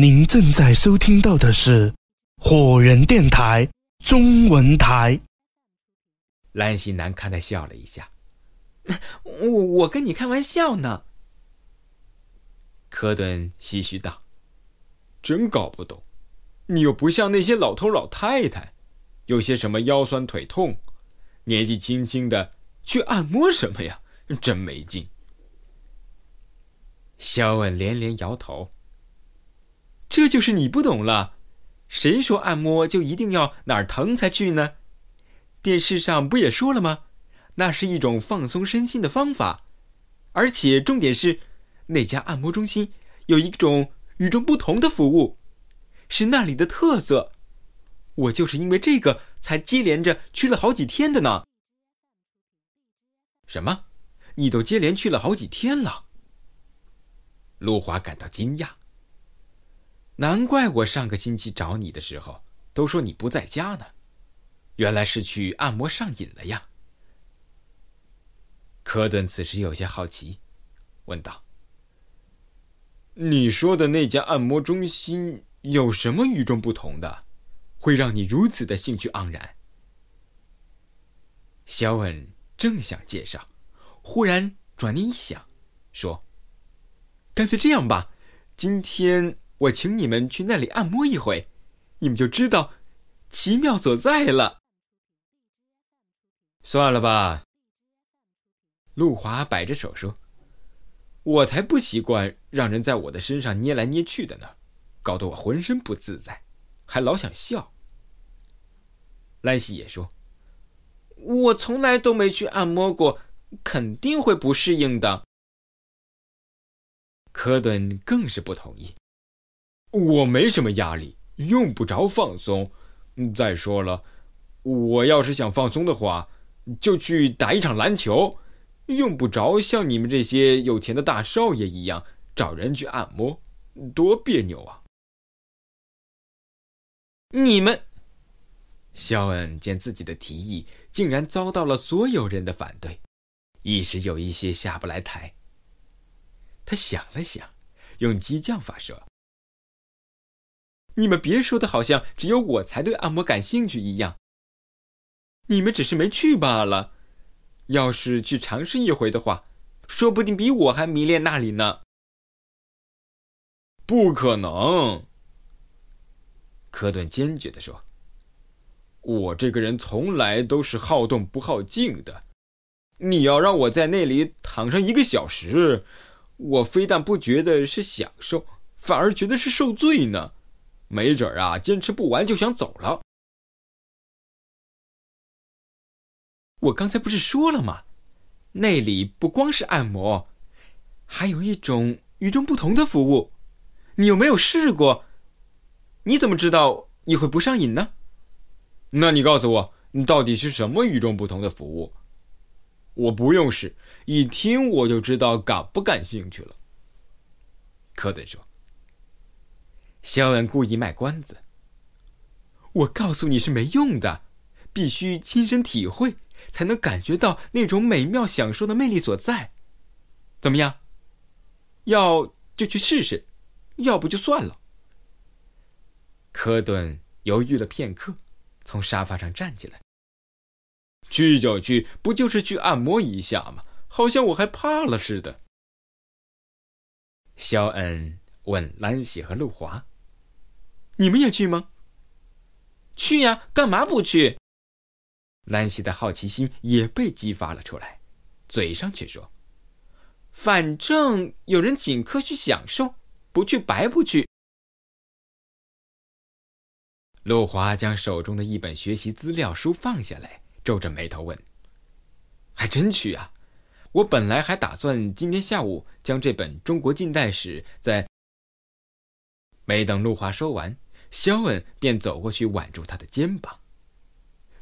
您正在收听到的是火人电台中文台。兰西难堪的笑了一下，我我跟你开玩笑呢。科顿唏嘘道：“真搞不懂，你又不像那些老头老太太，有些什么腰酸腿痛，年纪轻轻的去按摩什么呀？真没劲。”肖恩连连摇头。这就是你不懂了，谁说按摩就一定要哪儿疼才去呢？电视上不也说了吗？那是一种放松身心的方法，而且重点是，那家按摩中心有一种与众不同的服务，是那里的特色。我就是因为这个才接连着去了好几天的呢。什么？你都接连去了好几天了？陆华感到惊讶。难怪我上个星期找你的时候都说你不在家呢，原来是去按摩上瘾了呀。科顿此时有些好奇，问道：“你说的那家按摩中心有什么与众不同的，会让你如此的兴趣盎然？”肖恩正想介绍，忽然转念一想，说：“干脆这样吧，今天。”我请你们去那里按摩一回，你们就知道奇妙所在了。算了吧，陆华摆着手说：“我才不习惯让人在我的身上捏来捏去的呢，搞得我浑身不自在，还老想笑。”兰西也说：“我从来都没去按摩过，肯定会不适应的。”科顿更是不同意。我没什么压力，用不着放松。再说了，我要是想放松的话，就去打一场篮球，用不着像你们这些有钱的大少爷一样找人去按摩，多别扭啊！你们，肖恩见自己的提议竟然遭到了所有人的反对，一时有一些下不来台。他想了想，用激将法说。你们别说的好像只有我才对按摩感兴趣一样。你们只是没去罢了，要是去尝试一回的话，说不定比我还迷恋那里呢。不可能！科顿坚决的说：“我这个人从来都是好动不好静的，你要让我在那里躺上一个小时，我非但不觉得是享受，反而觉得是受罪呢。”没准儿啊，坚持不完就想走了。我刚才不是说了吗？那里不光是按摩，还有一种与众不同的服务。你有没有试过？你怎么知道你会不上瘾呢？那你告诉我，你到底是什么与众不同的服务？我不用试，一听我就知道感不感兴趣了。科顿说。肖恩故意卖关子。我告诉你是没用的，必须亲身体会，才能感觉到那种美妙享受的魅力所在。怎么样？要就去试试，要不就算了。科顿犹豫了片刻，从沙发上站起来。去就去，不就是去按摩一下吗？好像我还怕了似的。肖恩问兰喜和陆华。你们也去吗？去呀，干嘛不去？兰西的好奇心也被激发了出来，嘴上却说：“反正有人请客去享受，不去白不去。”陆华将手中的一本学习资料书放下来，皱着眉头问：“还真去啊？我本来还打算今天下午将这本中国近代史在……”没等陆华说完。肖恩便走过去，挽住他的肩膀。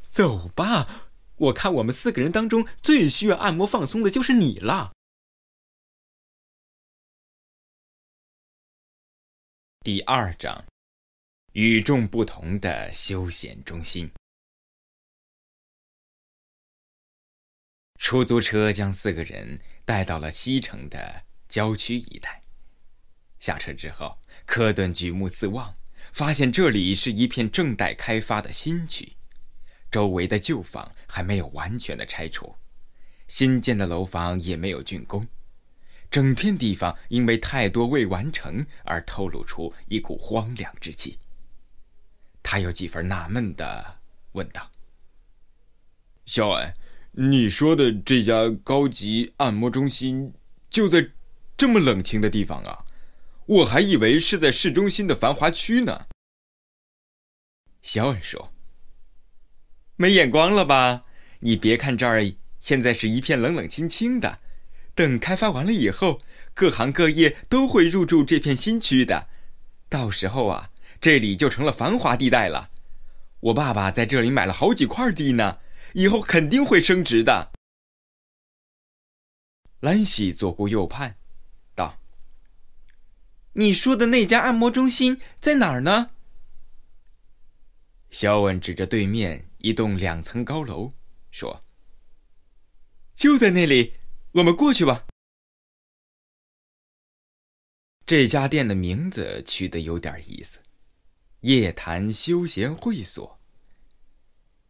走吧，我看我们四个人当中最需要按摩放松的就是你了。第二章，与众不同的休闲中心。出租车将四个人带到了西城的郊区一带。下车之后。科顿举目四望，发现这里是一片正待开发的新区，周围的旧房还没有完全的拆除，新建的楼房也没有竣工，整片地方因为太多未完成而透露出一股荒凉之气。他有几分纳闷的问道：“小安，你说的这家高级按摩中心就在这么冷清的地方啊？我还以为是在市中心的繁华区呢。”肖恩说：“没眼光了吧？你别看这儿现在是一片冷冷清清的，等开发完了以后，各行各业都会入驻这片新区的，到时候啊。”这里就成了繁华地带了。我爸爸在这里买了好几块地呢，以后肯定会升值的。兰喜左顾右盼，：“你说的那家按摩中心在哪儿呢？”肖恩指着对面一栋两层高楼，说：“就在那里，我们过去吧。”这家店的名字取得有点意思。夜谈休闲会所。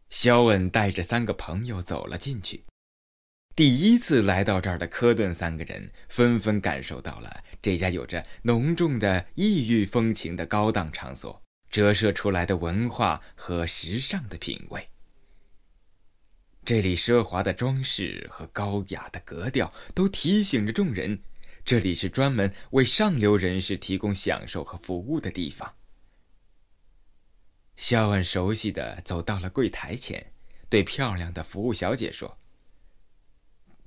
肖恩带着三个朋友走了进去。第一次来到这儿的科顿三个人纷纷感受到了这家有着浓重的异域风情的高档场所折射出来的文化和时尚的品味。这里奢华的装饰和高雅的格调都提醒着众人，这里是专门为上流人士提供享受和服务的地方。肖恩熟悉的走到了柜台前，对漂亮的服务小姐说：“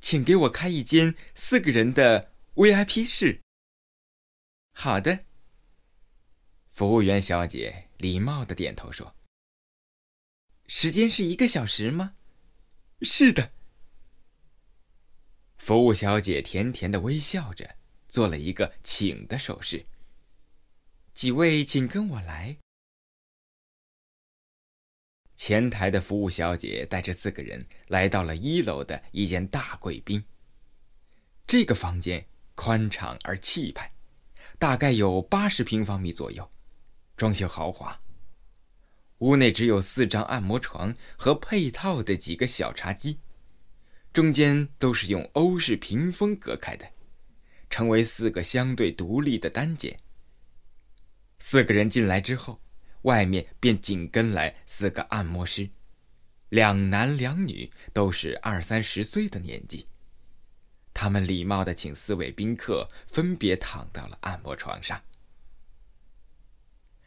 请给我开一间四个人的 VIP 室。”好的。服务员小姐礼貌的点头说：“时间是一个小时吗？”“是的。”服务小姐甜甜的微笑着，做了一个请的手势。“几位，请跟我来。”前台的服务小姐带着四个人来到了一楼的一间大贵宾。这个房间宽敞而气派，大概有八十平方米左右，装修豪华。屋内只有四张按摩床和配套的几个小茶几，中间都是用欧式屏风隔开的，成为四个相对独立的单间。四个人进来之后。外面便紧跟来四个按摩师，两男两女，都是二三十岁的年纪。他们礼貌的请四位宾客分别躺到了按摩床上。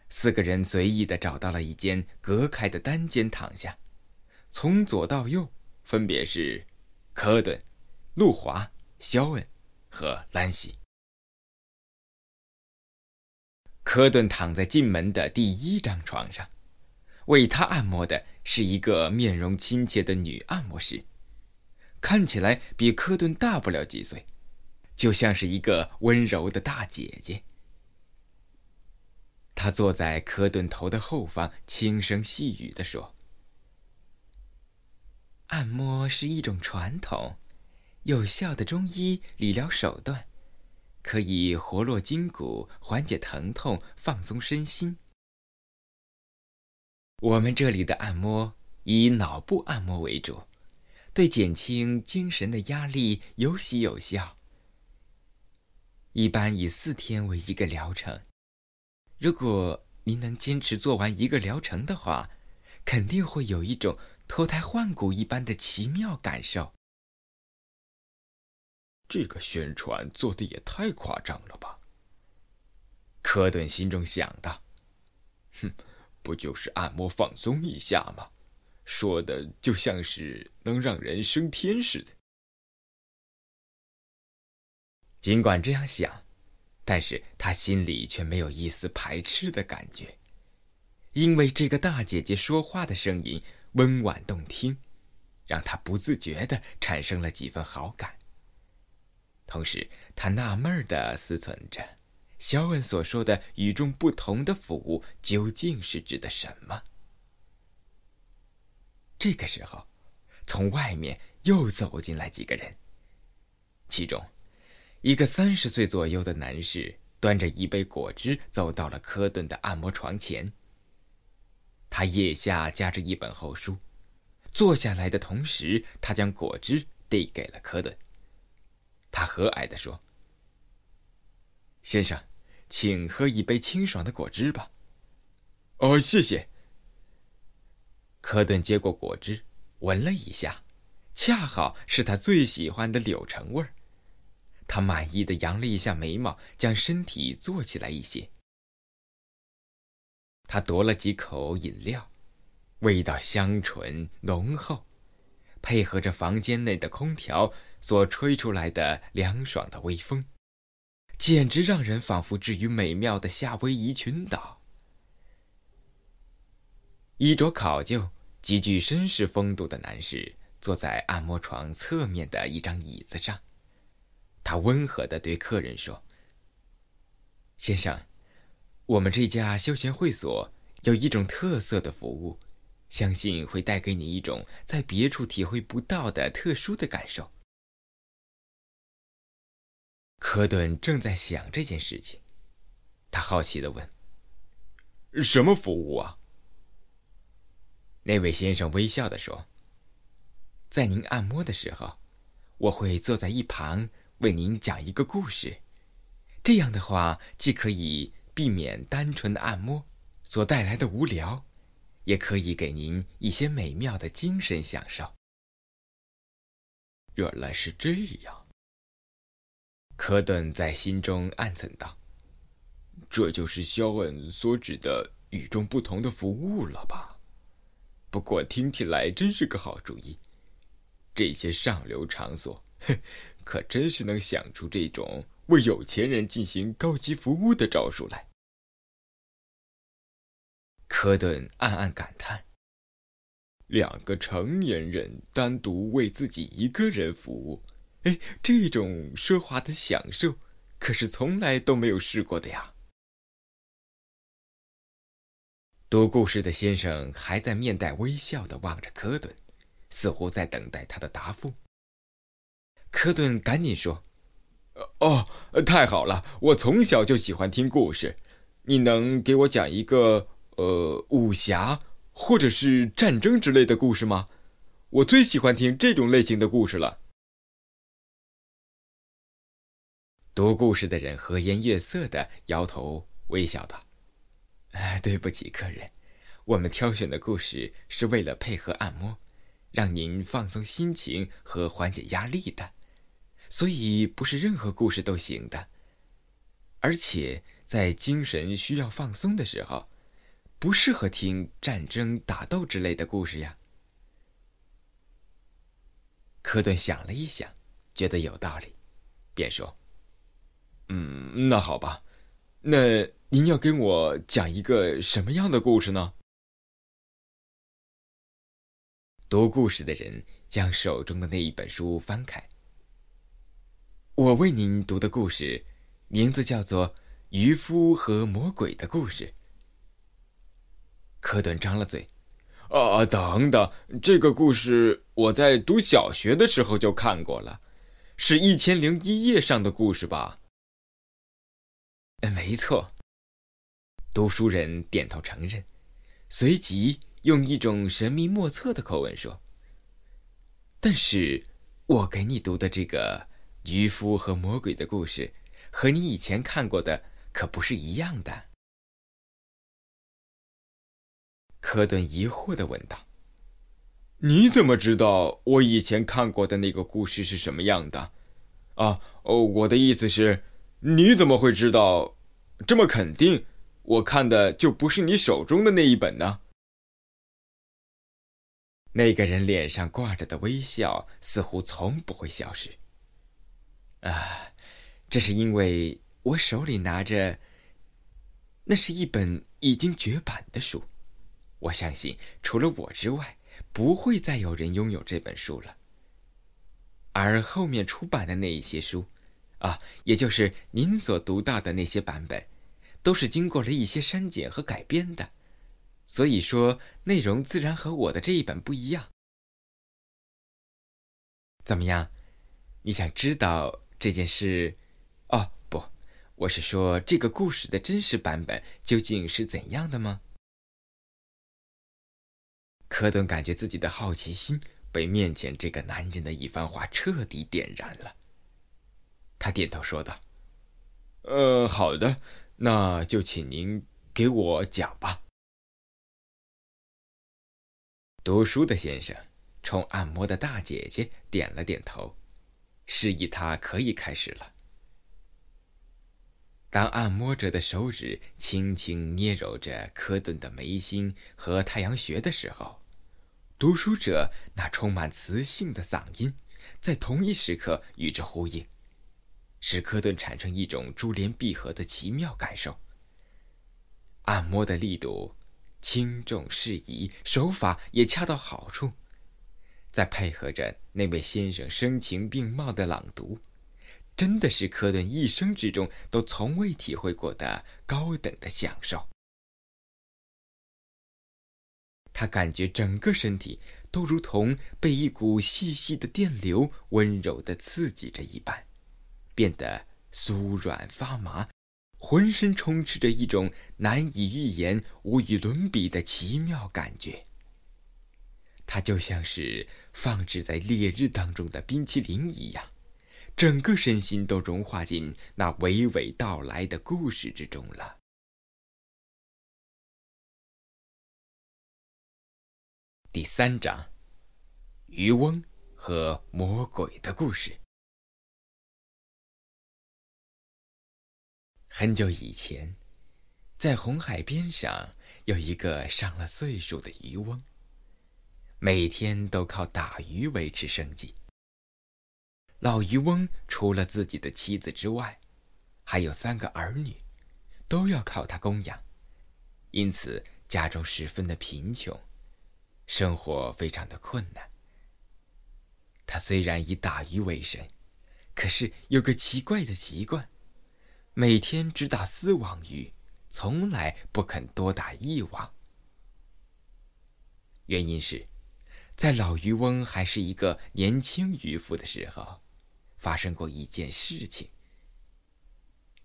四个人随意的找到了一间隔开的单间躺下，从左到右分别是科顿、路华、肖恩和兰西。科顿躺在进门的第一张床上，为他按摩的是一个面容亲切的女按摩师，看起来比科顿大不了几岁，就像是一个温柔的大姐姐。她坐在科顿头的后方，轻声细语地说：“按摩是一种传统、有效的中医理疗手段。”可以活络筋骨，缓解疼痛，放松身心。我们这里的按摩以脑部按摩为主，对减轻精神的压力尤其有效。一般以四天为一个疗程。如果您能坚持做完一个疗程的话，肯定会有一种脱胎换骨一般的奇妙感受。这个宣传做的也太夸张了吧！科顿心中想的：“哼，不就是按摩放松一下吗？说的就像是能让人升天似的。”尽管这样想，但是他心里却没有一丝排斥的感觉，因为这个大姐姐说话的声音温婉动听，让他不自觉的产生了几分好感。同时，他纳闷的思忖着：肖恩所说的与众不同的服务究竟是指的什么？这个时候，从外面又走进来几个人，其中，一个三十岁左右的男士端着一杯果汁走到了科顿的按摩床前。他腋下夹着一本厚书，坐下来的同时，他将果汁递给了科顿。他和蔼地说：“先生，请喝一杯清爽的果汁吧。”“哦，谢谢。”科顿接过果汁，闻了一下，恰好是他最喜欢的柳橙味儿。他满意的扬了一下眉毛，将身体坐起来一些。他夺了几口饮料，味道香醇浓厚，配合着房间内的空调所吹出来的凉爽的微风，简直让人仿佛置于美妙的夏威夷群岛。衣着考究、极具绅士风度的男士坐在按摩床侧面的一张椅子上。他温和的对客人说：“先生，我们这家休闲会所有一种特色的服务，相信会带给你一种在别处体会不到的特殊的感受。”科顿正在想这件事情，他好奇的问：“什么服务啊？”那位先生微笑的说：“在您按摩的时候，我会坐在一旁。”为您讲一个故事，这样的话既可以避免单纯的按摩所带来的无聊，也可以给您一些美妙的精神享受。原来是这样，科顿在心中暗忖道：“这就是肖恩所指的与众不同的服务了吧？不过听起来真是个好主意。这些上流场所。”哼。可真是能想出这种为有钱人进行高级服务的招数来。科顿暗暗感叹：两个成年人单独为自己一个人服务，哎，这种奢华的享受，可是从来都没有试过的呀。读故事的先生还在面带微笑的望着科顿，似乎在等待他的答复。科顿赶紧说：“哦，太好了！我从小就喜欢听故事。你能给我讲一个呃武侠或者是战争之类的故事吗？我最喜欢听这种类型的故事了。”读故事的人和颜悦色的摇头微笑道：“哎，对不起，客人，我们挑选的故事是为了配合按摩，让您放松心情和缓解压力的。”所以不是任何故事都行的，而且在精神需要放松的时候，不适合听战争打斗之类的故事呀。科顿想了一想，觉得有道理，便说：“嗯，那好吧，那您要跟我讲一个什么样的故事呢？”读故事的人将手中的那一本书翻开。我为您读的故事，名字叫做《渔夫和魔鬼的故事》。科顿张了嘴：“啊，等等，这个故事我在读小学的时候就看过了，是一千零一夜上的故事吧？”“没错。”读书人点头承认，随即用一种神秘莫测的口吻说：“但是，我给你读的这个……”渔夫和魔鬼的故事，和你以前看过的可不是一样的。科顿疑惑的问道：“你怎么知道我以前看过的那个故事是什么样的？啊，哦，我的意思是，你怎么会知道这么肯定？我看的就不是你手中的那一本呢？”那个人脸上挂着的微笑似乎从不会消失。啊，这是因为我手里拿着。那是一本已经绝版的书，我相信除了我之外，不会再有人拥有这本书了。而后面出版的那一些书，啊，也就是您所读到的那些版本，都是经过了一些删减和改编的，所以说内容自然和我的这一本不一样。怎么样？你想知道？这件事，哦不，我是说，这个故事的真实版本究竟是怎样的吗？科顿感觉自己的好奇心被面前这个男人的一番话彻底点燃了。他点头说道：“呃，好的，那就请您给我讲吧。”读书的先生冲按摩的大姐姐点了点头，示意她可以开始了。当按摩者的手指轻轻捏揉着科顿的眉心和太阳穴的时候，读书者那充满磁性的嗓音，在同一时刻与之呼应，使科顿产生一种珠联璧合的奇妙感受。按摩的力度轻重适宜，手法也恰到好处，再配合着那位先生声情并茂的朗读，真的是科顿一生之中都从未体会过的高等的享受。他感觉整个身体都如同被一股细细的电流温柔的刺激着一般，变得酥软发麻，浑身充斥着一种难以预言、无与伦比的奇妙感觉。他就像是放置在烈日当中的冰淇淋一样，整个身心都融化进那娓娓道来的故事之中了。第三章，渔翁和魔鬼的故事。很久以前，在红海边上有一个上了岁数的渔翁，每天都靠打鱼维持生计。老渔翁除了自己的妻子之外，还有三个儿女，都要靠他供养，因此家中十分的贫穷。生活非常的困难。他虽然以打鱼为生，可是有个奇怪的习惯，每天只打丝网鱼，从来不肯多打一网。原因是，在老渔翁还是一个年轻渔夫的时候，发生过一件事情。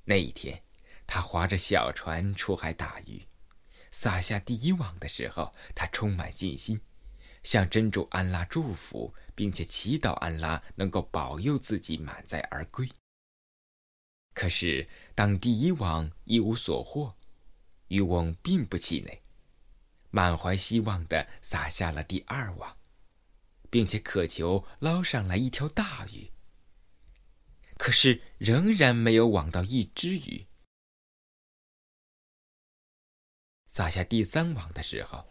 那一天，他划着小船出海打鱼。撒下第一网的时候，他充满信心，向真主安拉祝福，并且祈祷安拉能够保佑自己满载而归。可是，当第一网一无所获，渔翁并不气馁，满怀希望地撒下了第二网，并且渴求捞上来一条大鱼。可是，仍然没有网到一只鱼。撒下第三网的时候，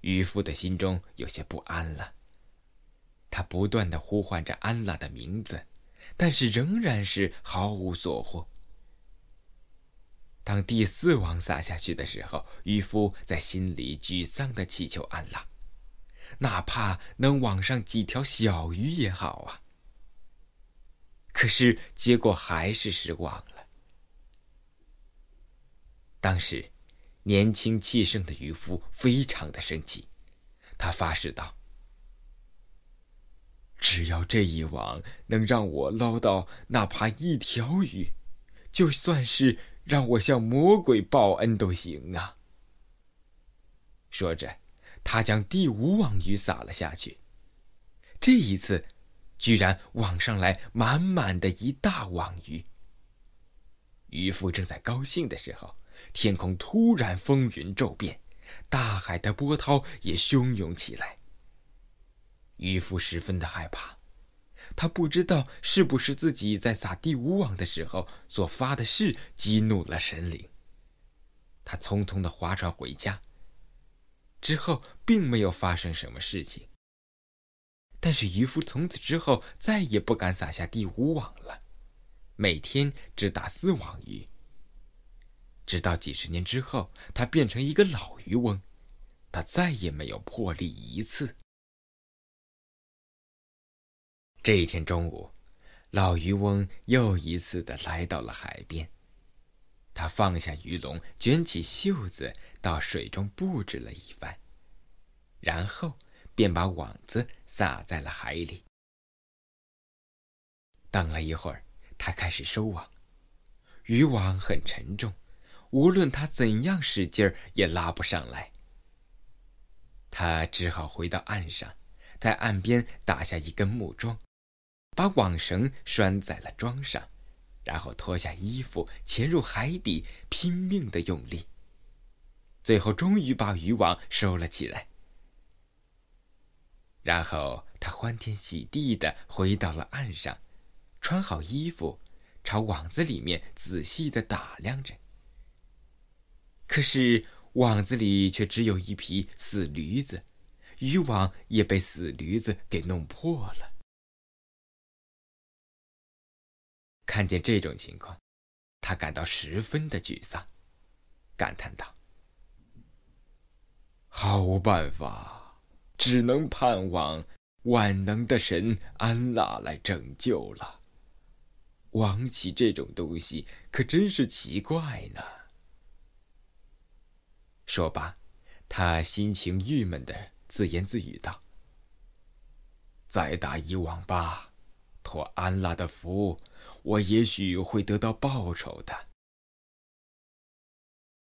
渔夫的心中有些不安了。他不断的呼唤着安拉的名字，但是仍然是毫无所获。当第四网撒下去的时候，渔夫在心里沮丧的祈求安拉，哪怕能网上几条小鱼也好啊。可是结果还是失望了。当时。年轻气盛的渔夫非常的生气，他发誓道：“只要这一网能让我捞到哪怕一条鱼，就算是让我向魔鬼报恩都行啊！”说着，他将第五网鱼撒了下去。这一次，居然网上来满满的一大网鱼。渔夫正在高兴的时候。天空突然风云骤变，大海的波涛也汹涌起来。渔夫十分的害怕，他不知道是不是自己在撒第五网的时候所发的誓激怒了神灵。他匆匆的划船回家，之后并没有发生什么事情。但是渔夫从此之后再也不敢撒下第五网了，每天只打四网鱼。直到几十年之后，他变成一个老渔翁，他再也没有破例一次。这一天中午，老渔翁又一次的来到了海边，他放下鱼笼，卷起袖子，到水中布置了一番，然后便把网子撒在了海里。等了一会儿，他开始收网。渔网很沉重，无论他怎样使劲儿也拉不上来。他只好回到岸上，在岸边打下一根木桩，把网绳拴在了桩上，然后脱下衣服，潜入海底，拼命的用力。最后，终于把渔网收了起来。然后，他欢天喜地的回到了岸上，穿好衣服，朝网子里面仔细的打量着。可是，网子里却只有一匹死驴子，渔网也被死驴子给弄破了。看见这种情况，他感到十分的沮丧，感叹道：“毫无办法，只能盼望万能的神安拉来拯救了。王起这种东西可真是奇怪呢。”说罢，他心情郁闷的自言自语道：“再打一网吧，托安拉的福，我也许会得到报酬的。”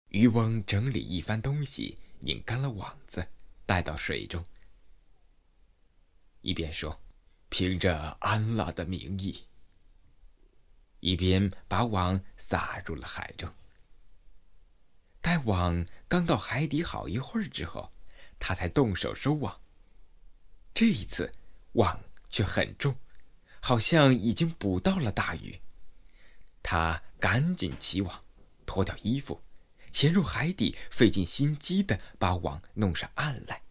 渔翁整理一番东西，拧干了网子，带到水中，一边说：“凭着安拉的名义。”一边把网撒入了海中。待网刚到海底好一会儿之后，他才动手收网。这一次，网却很重，好像已经捕到了大鱼。他赶紧起网，脱掉衣服，潜入海底，费尽心机的把网弄上岸来。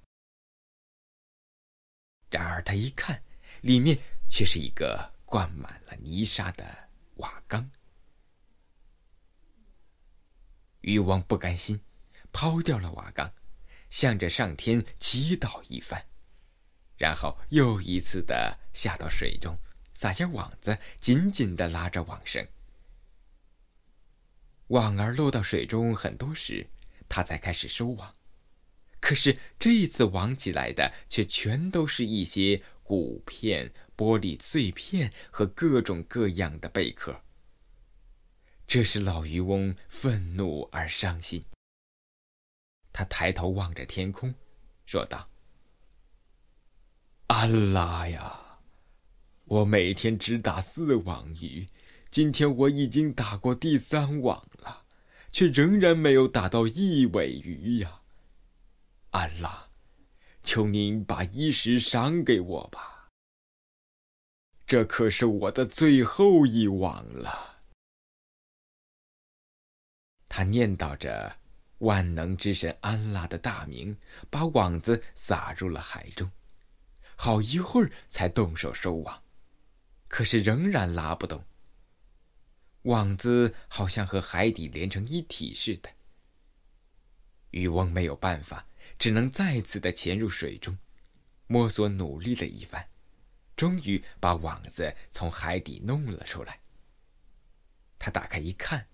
然而他一看，里面却是一个灌满了泥沙的瓦缸。渔王不甘心，抛掉了瓦缸，向着上天祈祷一番，然后又一次的下到水中，撒下网子，紧紧的拉着网绳。网儿落到水中很多时，他才开始收网。可是这一次网起来的却全都是一些骨片、玻璃碎片和各种各样的贝壳。这使老渔翁愤怒而伤心。他抬头望着天空，说道：“安拉呀，我每天只打四网鱼，今天我已经打过第三网了，却仍然没有打到一尾鱼呀！安拉，求您把衣食赏给我吧，这可是我的最后一网了。”他念叨着万能之神安拉的大名，把网子撒入了海中，好一会儿才动手收网，可是仍然拉不动。网子好像和海底连成一体似的。渔翁没有办法，只能再次的潜入水中，摸索努力了一番，终于把网子从海底弄了出来。他打开一看。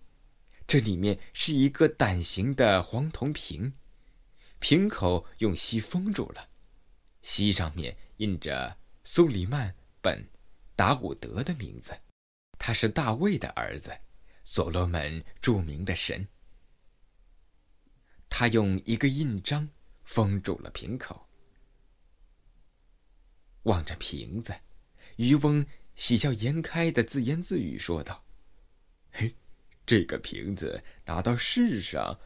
这里面是一个胆形的黄铜瓶，瓶口用锡封住了，锡上面印着苏里曼本达伍德的名字，他是大卫的儿子，所罗门著名的神。他用一个印章封住了瓶口，望着瓶子，渔翁喜笑颜开的自言自语说道：“嘿。”这个瓶子拿到市上，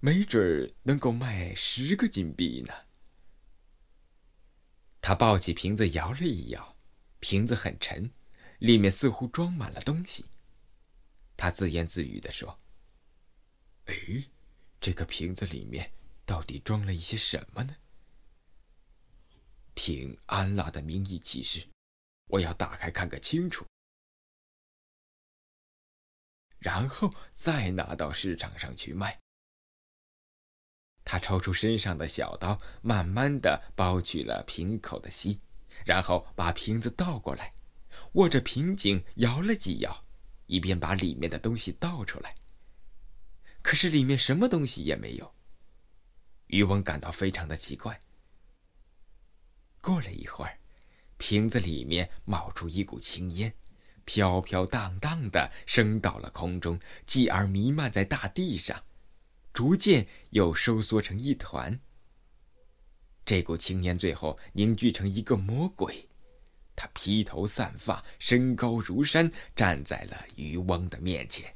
没准能够卖十个金币呢。他抱起瓶子摇了一摇，瓶子很沉，里面似乎装满了东西。他自言自语的说：“哎，这个瓶子里面到底装了一些什么呢？”凭安拉的名义起誓，我要打开看个清楚。然后再拿到市场上去卖。他抽出身上的小刀，慢慢的剥去了瓶口的锡，然后把瓶子倒过来，握着瓶颈摇了几摇，一边把里面的东西倒出来。可是里面什么东西也没有。渔翁感到非常的奇怪。过了一会儿，瓶子里面冒出一股青烟，飘飘荡荡的升到了空中，继而弥漫在大地上，逐渐又收缩成一团。这股青烟最后凝聚成一个魔鬼，他披头散发，身高如山，站在了渔翁的面前。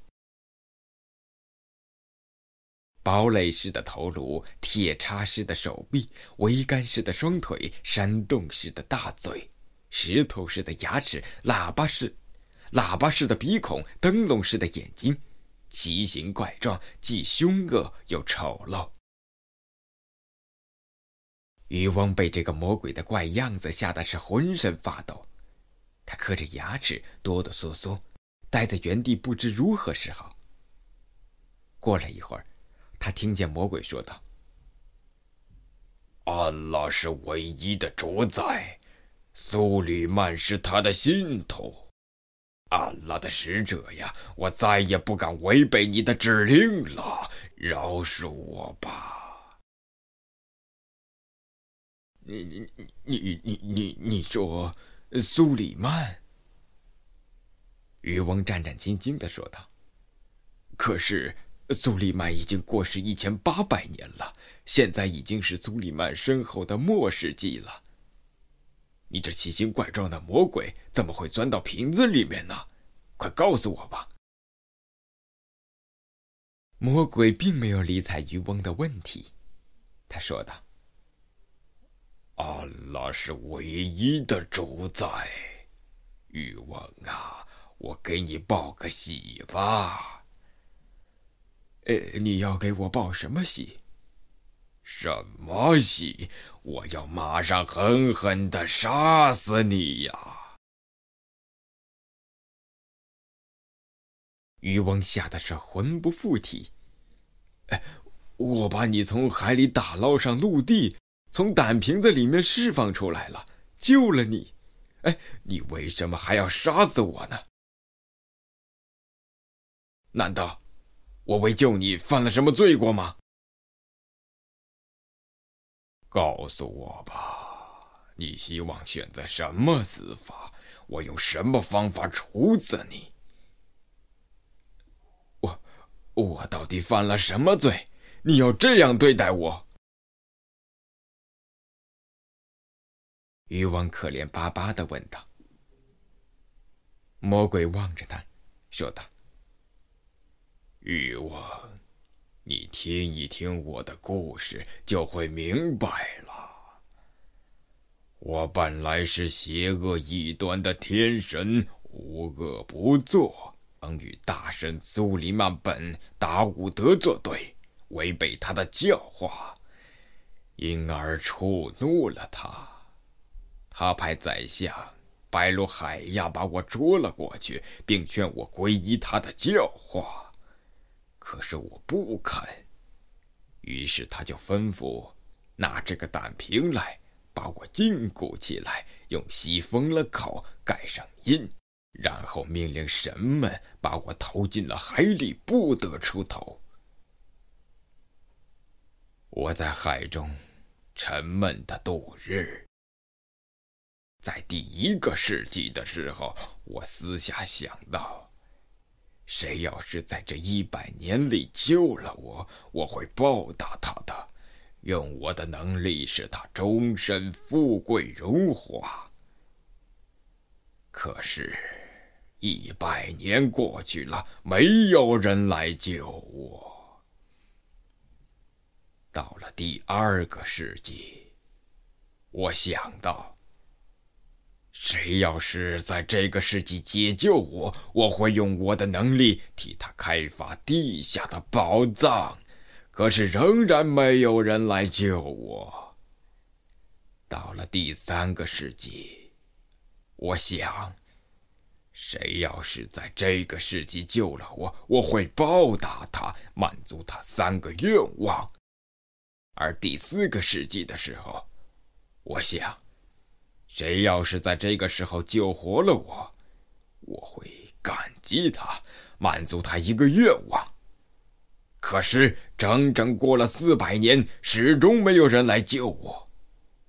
堡垒式的头颅，铁叉式的手臂，桅杆式的双腿，山洞式的大嘴，石头式的牙齿，喇叭式。喇叭似的鼻孔，灯笼似的眼睛，奇形怪状，既凶恶又丑陋。渔翁被这个魔鬼的怪样子吓得是浑身发抖，他磕着牙齿，哆哆嗦嗦，待在原地不知如何是好。过了一会儿，他听见魔鬼说道：“安拉是唯一的主宰，苏里曼是他的信徒。”安拉的使者呀，我再也不敢违背你的指令了，饶恕我吧！你你你你你你说苏里曼？渔翁战战兢兢的说道：“可是苏里曼已经过世一千八百年了，现在已经是苏里曼身后的末世纪了。”你这奇形怪状的魔鬼怎么会钻到瓶子里面呢？快告诉我吧！魔鬼并没有理睬渔翁的问题，他说道：“阿拉是唯一的主宰，渔翁啊，我给你报个喜吧。呃，你要给我报什么喜？什么戏？我要马上狠狠的杀死你呀！”渔翁吓得是魂不附体。哎，我把你从海里打捞上陆地，从胆瓶子里面释放出来了，救了你。哎，你为什么还要杀死我呢？难道我为救你犯了什么罪过吗？告诉我吧，你希望选择什么死法？我用什么方法处死你？我我到底犯了什么罪？你要这样对待我？渔王可怜巴巴的问道。魔鬼望着他，说道：“渔王，你听一听我的故事，就会明白了。我本来是邪恶异端的天神，无恶不作。”曾与大神苏里曼本达伍德作对，违背他的教化，因而触怒了他。他派宰相白鲁海亚把我捉了过去，并劝我皈依他的教化，可是我不肯。于是他就吩咐拿这个胆瓶来，把我禁锢起来，用锡封了口，盖上印。然后命令神们把我投进了海里，不得出头。我在海中沉闷的度日。在第一个世纪的时候，我私下想到，谁要是在这一百年里救了我，我会报答他的，用我的能力使他终身富贵荣华。可是。一百年过去了，没有人来救我。到了第二个世纪，我想到，谁要是在这个世纪解救我，我会用我的能力替他开发地下的宝藏。可是仍然没有人来救我。到了第三个世纪，我想。谁要是在这个世纪救了我，我会报答他，满足他三个愿望。而第四个世纪的时候，我想，谁要是在这个时候救活了我我会感激他满足他一个愿望。可是整整过了四百年始终没有人来救我。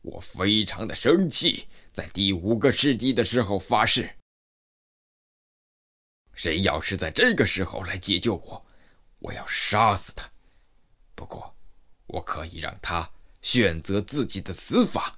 我非常的生气在第五个世纪的时候发誓。谁要是在这个时候来解救我我要杀死他。不过我可以让他选择自己的死法